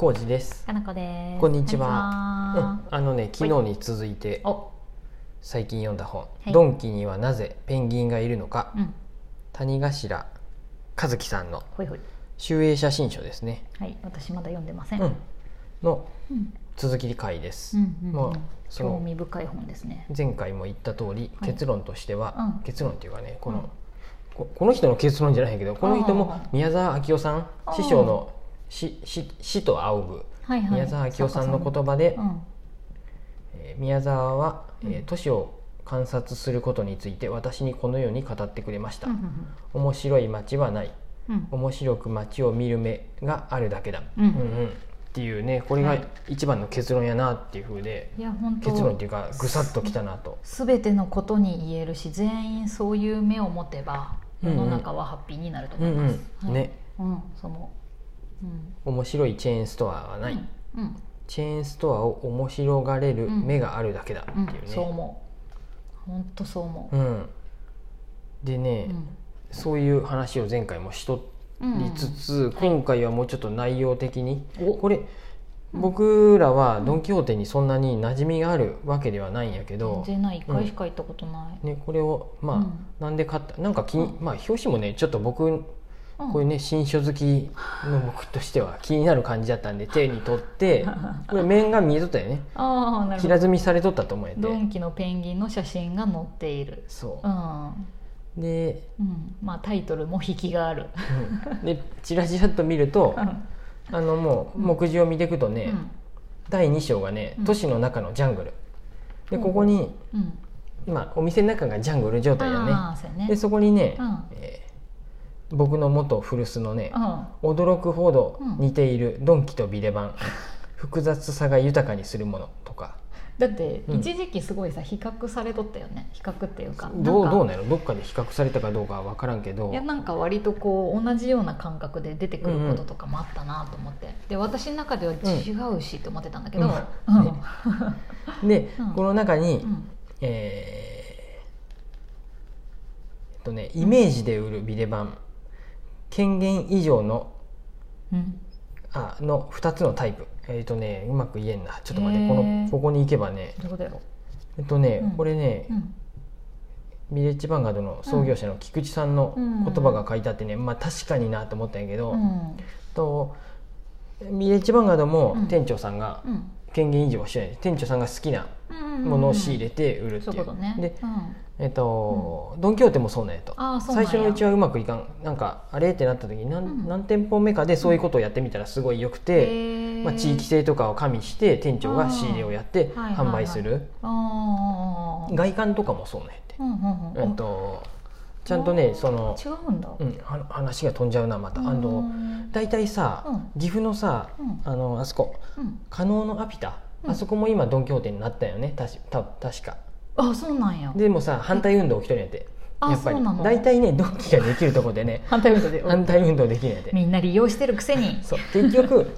浩二です。かなこです。こんにちは。うんあのね昨日に続いてお、最近読んだ本「い。ドンキにはなぜペンギンがいるのか。うん、」谷頭和樹さんのほいほい。集英写真書ですね、はい、私まだ読んでません。うん、のうん、続き回です。うん、うん、まあ興味深い本ですね。前回も言った通り、はい。結論としては、うん。結論っていうかねこの、うんここの人の結論じゃないけどこの人も宮沢明夫さんあー。師匠の師師師と仰ぐはいはい。宮沢明夫さんの言葉で、うん、えー宮沢は、えーうん都市を観察することについて私にこのように語ってくれました、うん、面白い街はない。うん、面白く街を見る目があるだけだ、うん。うんっていうねこれがはい。一番の結論やなっていうふうで、いや、本当。結論っていうかぐさっときたなと。すべてのことに言えるし、全員そういう目を持てば、世の中はハッピーになるとうん思います。はいうんねうん、そう思う。うん、面白いチェーンストアはない、うん、チェーンストアを面白がれる目があるだけだってうん、いうね、そう思う。本当そう思う。うん。でね、うん。そういう話を前回もしとりつつ、はい今回はもうちょっと内容的に、お。これ僕らはドン・キホーテにそんなに馴染みがあるわけではないんやけど全、然ない。一回しか行ったことない、ね、これをまあ、うん。なんで買ったなんか気に、うん。まあ表紙もねちょっと僕うんこういうね新書好きの僕としては気になる感じだったんで 手に取って これ面が見えとったよね。平積みされとったと思えて。ドンキのペンギンの写真が載っている。そう。う、ん、でうん、まあタイトルも引きがある、うん。でチラチラっと見るとうん。あのもう目次を見ていくとね、第2章がねうん。都市の中のジャングル。でうん。ここにうん。今お店の中がジャングル状態だね。ああそね。でそこにね、うん。えー僕の元古巣のねうん。驚くほどうん。似ているドンキとビレバン。複雑さが豊かにするものとか。だってうん一時期すごいさ比較されとったよね。比較っていうかどうどうなの？どっかで比較されたかどうかは分からんけど。いやなんか割とこう同じような感覚で出てくることとかもあったなと思って、で私の中では違うしと思ってたんだけど、で、うん。この中に、うん。えっとねイメージで売るビレバン権限以上のうん。あの2つのタイプ。えっ、とねうまく言えんな。ちょっと待ってこのここに行けばね。えっとね、うん。これね、う、うん。ビレッジヴァンガードの創業者の菊池さんのうん。言葉が書いてあってね、まあ確かになと思ったんやけど、うん。とビレッジヴァンガードもうん。店長さんがうん。権限以上はしない。店長さんが好きなものを仕入れて売るっていう。ね。で、うん。えっとドン・キホーテもそうなんやと。最初のうちはうまくいかん。なんかあれってなった時に何,、うん。何店舗目かでそういうことをやってみたらすごい良くて、まあ、地域性とかを加味して店長が仕入れをやって販売する、外観とかもそうなんやって、うんうんうんえっとちゃんとねその、違うんだ。うん、は話が飛んじゃうなまた、あのうん大体さ、うん。岐阜のさ、うん。あのあそこうん。加納のアピタ、うんあそこも今ドン・キホーテになったよね。たした確か。あそうなんや。でもさ反対運動起きとるんやって。あやっぱり。そうなの？大体ねドンキができるとこでね。反対運動で反対運動できるんやって。みんな利用してるくせに。そう。結局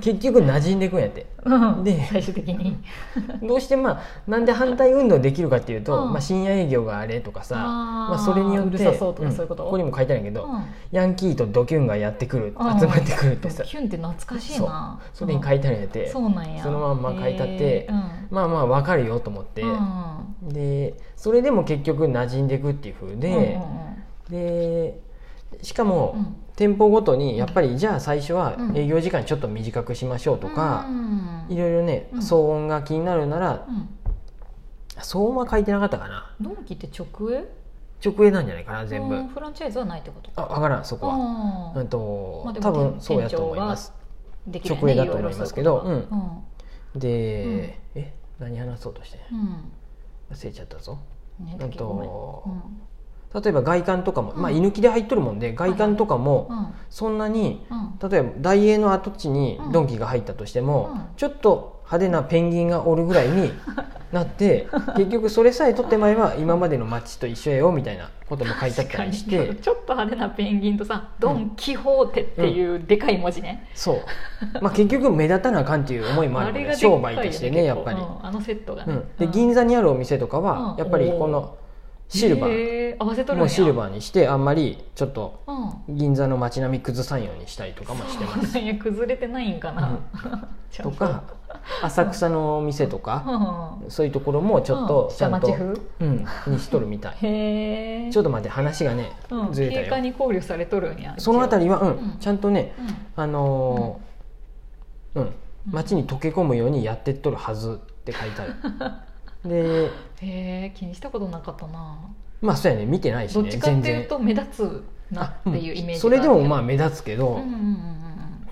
結局馴染んでいくんやってうん。で最終的に。どうしてまあなんで反対運動できるかっていうと、うん。まあ、深夜営業があれとかさまあ、それによってうるさそうとかそういうこと？ここにも書いてあるけど、うん。ヤンキーとドキュンがやってくるうん。集まってくるってさ。キュンって懐かしいな。それに書いてあるんやって、そうなんや。そのまんま書いて。あってまあまあわかるよと思って、うんでそれでも結局馴染んでいくっていう風で、うんうん。でしかも、うん店舗ごとにやっぱりじゃあ最初はうん。営業時間ちょっと短くしましょうとかう、ん。いろいろね、うん。騒音が気になるならうん。騒音は書いてなかったかな。ドンキって直営？直営なんじゃないかな全部、うんフランチャイズはないってことあ分からんそこは、あうんとまあ多分そうやと思います。直営だと思いますけど。で、え何話そうとして忘れちゃったぞ。うんねうん。と例えば外観とかも、うん。まあ居抜きで入っとるもんで外観とかもそんなにうん。例えば大英の跡地にうん。ドンキが入ったとしても、うん。ちょっと派手なペンギンがおるぐらいに なって結局それさえ取ってまえば今までの街と一緒やよみたいなことも書いてあったりして。ちょっと派手なペンギンとさ「ドン・キホーテ」っていうでかい文字ね、そう、まあ、結局目立たなあかんっていう思いもあるもんね。商売としてねやっぱり。うん。あのセットがね、うん、でうん銀座にあるお店とかはうん。やっぱりこのシルバー。合わせとるもうシルバーにしてあんまりちょっとうん。銀座の街並み崩さんようにしたりとかもしてます。そうなんや。崩れてないんかな、ちゃんと。か浅草のお店とかうんそういうところもちょっとうん。ちゃんと、うん、にしとるみたい。へえちょっと待って話がねうん、ずれたよ。経過に考慮されとるんやそのあたりは、うん。うん。ちゃんとねうん。あのーうん。街に溶け込むようにやってっとるはずって書いてある でへえ気にしたことなかったな。まあそうやね。見てないしねどっちかっていうと目立つなっていうイメージあそれでもまああ目立つけど、うんうんうん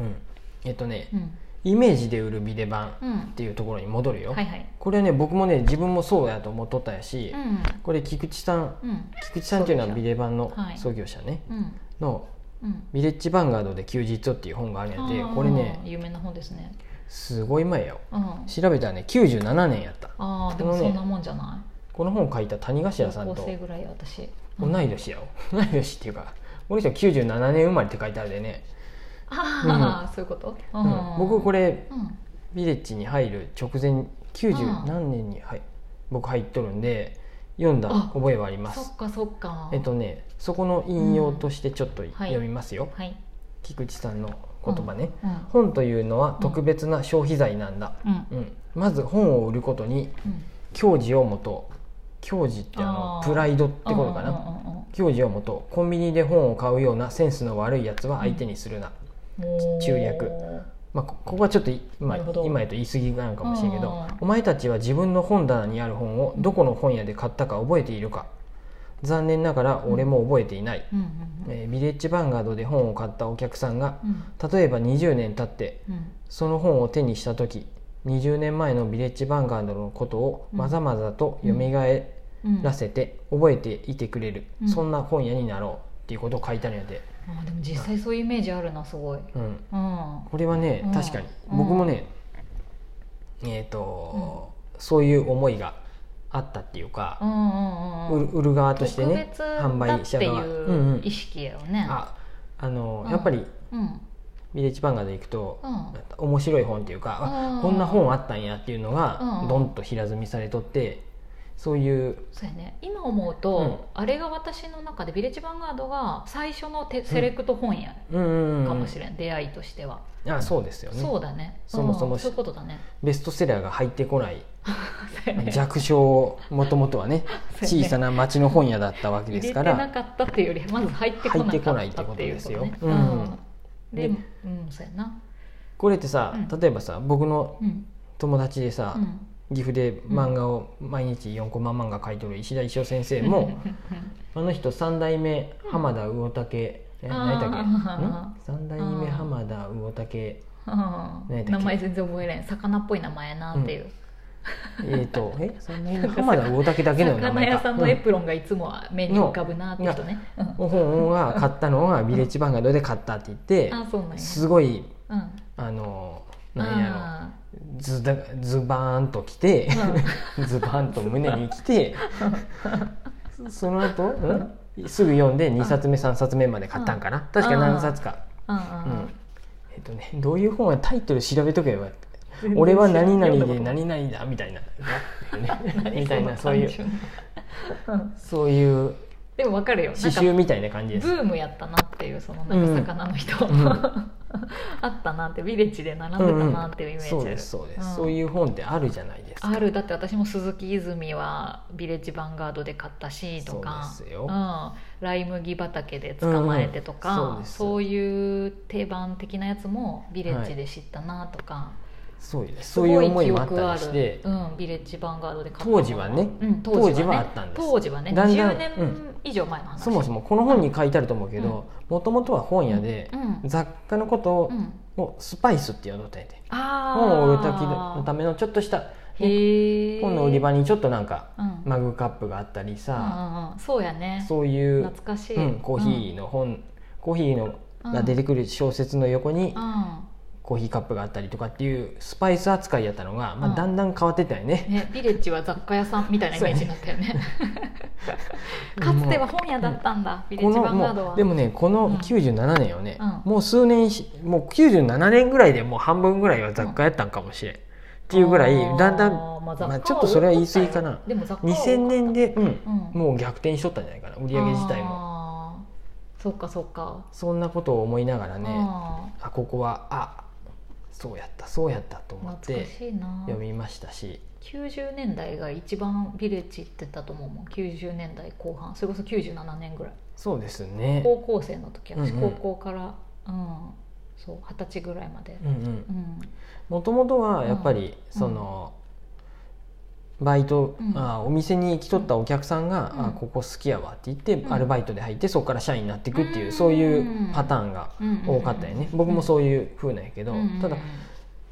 うんえっとねうん。うんイメージで売るビデ版うんうんっていうところに戻るよ、はいはい。これはね僕もね自分もそうやと思っとったやし、うん。これ菊池さんうん。菊池さんっていうのはビデ版のはい創業者ね、うん。のうん「ビレッジヴァンガードで休日」っていう本があるんやでこれね有名な本ですねすごい前ようん。調べたらね97年やった。ああでもそんなもんじゃなこの本を書いた谷い頭さんと高校生ぐらいや私。同い年やよ 同い年っていうかこの人97年生まれって書いてあるでね、ああそういうこと？うん。僕これうん。ビレッジに入る直前うん90何年に入僕入っとるんで読んだあ覚えはあります。そっかそっか。えっとねそこの引用としてちょっとはい。読みますよ、はい。菊池さんの言葉ね、うん本というのは特別な消費財なんだ、うん。うん。まず本を売ることにうん。矜持をもと矜持ってあのプライドってことかな、うん矜持をもとコンビニで本を買うようなセンスの悪いやつは相手にするな、うんうん中略。まあ、こここはちょっと今今やと言い過ぎなのかもしれんけどうん。お前たちは自分の本棚にある本をどこの本屋で買ったか覚えているか残念ながら俺も覚えていない、うんうんえービレッジヴァンガードで本を買ったお客さんがうん。例えば20年経ってうん。その本を手にした時20年前のビレッジヴァンガードのことをまざまざと蘇うんらせて覚えていてくれる、うん。そんな本屋になろうっていうことを書いてあるんやで、あーでも実際そういうイメージあるなすごい。うん、うん。これはね、うん。確かに。うん僕もねえっ、と、そういう思いがあったっていうか、うんうんうん売る側としてね販売者側。うんううん意識やよねああの、うん。やっぱりうん。ビレッジバンガーで行くと、うん。面白い本っていうか、あうん。こんな本あったんやっていうのが、うん。ドンと平積みされとってそういうそうやね。今思うと、うん。あれが私の中でビレッジヴァンガードが最初のテセレクト本屋うんうんうんかもしれん、出会いとしては、あそうですよね。そうだね。そもそもうんそういうことだね。ベストセラーが入ってこない。弱小もともとはね 小さな町の本屋だったわけですから。なかったっていうよりまず入ってこな入ってこないってことたっていうことですよ。うん。ねうん。ででうんそうやな。これってさ、うん。例えばさ僕のうん。友達でさ、うん岐阜で漫画を毎日4コマ漫画描いてる石田一生先生もあの人三代目浜田魚竹えあー何やったっけ？あー。ん？三代目浜田魚竹。名前全然覚えれん魚っぽい名前やなっていう、えっと え？三代目浜田魚竹だけの名魚前か。屋さんのエプロンがいつも目に浮かぶなって人ね、うんうん本が買ったのがビレッジヴァンガードで買ったって言ってすごいうん。あのなんやろ。あズだズバーンと来て、ズバーンと胸に来て その後、うん、すぐ読んで2冊目3冊目まで買ったんかな、確か何冊か、ーうんううん。ん。えっとねどういう本はタイトル調べとけば俺は何々で何々だみたいな、ね、みたいなそそういう。そういうでも分かるよ。刺繍みたいな感じです。ブームやったなっていうそのなんか魚の人、うん あったなってビレッジで並んでたなっていうイメージある、そうですそうです、ん。そういう本ってあるじゃないですか。ある。だって私も鈴木泉はビレッジヴァンガードで買ったしとか。そうですよ。ん、ライ麦畑で捕まえてとか、うん。うん。そうそういう定番的なやつもビレッジで知ったなとか、そうです。すそういう思いもあったりして。うん、ビレッジヴァンガードで当時はね。うん、当時はあったんです。当時はね。だんだん20年以上前の話、そもそもこの本に書いてあると思うけどもともとは本屋でうん。雑貨のことをスパイスって呼んどったんやて本を売る時のためのちょっとした本の売り場にちょっとなんかうん。マグカップがあったりさうんうんそうやね。そういう懐かしい、うんコーヒーの本コーヒーのが出てくる小説の横にコーヒーカップがあったりとかっていうスパイス扱いやったのがまうん。あだんだん変わってったよね。ね、ビレッジは雑貨屋さんみたいなイメージになったよね。かつては本屋だったんだ、ビレッジヴンガードは。でもねこのうん。97年をね、うん。もう数年しもう97年ぐらいでもう半分ぐらいは雑貨やったんかもしれん、っていうぐらいだんだんまあまあちょっとそれは言い過ぎかな。でも雑貨は多かった2000年で、もう逆転しとったんじゃないかな売り上げ自体も。そっかそっか。そんなことを思いながらねああここはあそうやったそうやったとー思って読みましたし。90年代が一番ビレッジ行ってたと思うもん。90年代後半。それこそ97年ぐらい。そうですね。高校生の時私うんうん。高校からうん。そう二十歳ぐらいまで。うんうん。うん。もともとはやっぱりうん。その、バイト、うん。あお店に来とったお客さんが「うん。あここ好きやわ」って言って、うん。アルバイトで入ってそこから社員になっていくっていう、うん。そういうパターンが多かったよね、僕もうそういう風なんやけど、ん。ただ、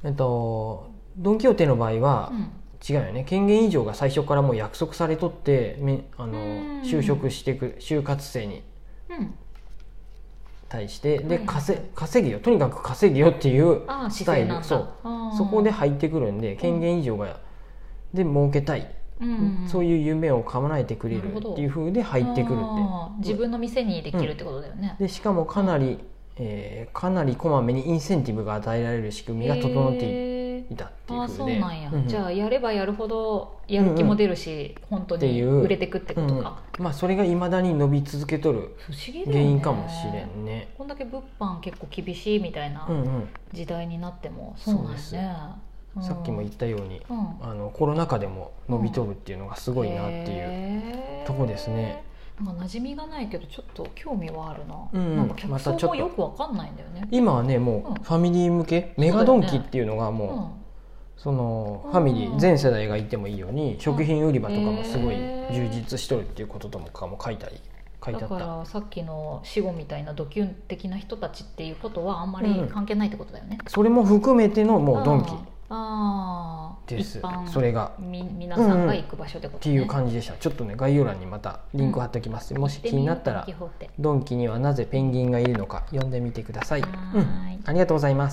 えっと、ドン・キホーテの場合はうん。違うよね。権限以上が最初からもう約束されとってめあのうん。就職してく就活生にうん。対してではい稼稼げよ。とにかく稼げよっていうスタイル。そう。そこで入ってくるんで権限以上がで儲けたい、うんそういう夢を叶えてくれるっていう風で入ってくるんあー自分の店にできるってことだよね。ででしかもかなり、えーかなりこまめにインセンティブが与えられる仕組みが整っていいたっていうあそうなんや、うんじゃあやればやるほどやる気も出るし、本当にっていう。売れてくってことか、うんまあそれがいまだに伸び続けとる原因かもしれんね。こんだけ物販結構厳しいみたいなうんうん。時代になってもそうなんですね、うんさっきも言ったようにうん。あのコロナ禍でも伸びとるっていうのがすごいなっていう、とこですね。なんか馴染みがないけどちょっと興味はあるな、うん。うんなんか客層またちょっと。もよくわかんないんだよね、今はねもうん。うファミリー向け？メガドンキっていうのがうんもう、そのうん。ファミリー全世代がいてもいいように食品売り場とかもすごい充実しとるっていうこととかも書いたり書いてあだからさっきの死後みたいなドキュン的な人たちっていうことはあんまり関係ないってことだよね、それも含めてのもうドンキです。一般それが。み皆さんが行く場所ってことね、ていう感じでした。ちょっとね概要欄にまたリンク貼っておきます、もし気になったらドンキにはなぜペンギンがいるのか読んでみてください、はーい。うん、ありがとうございます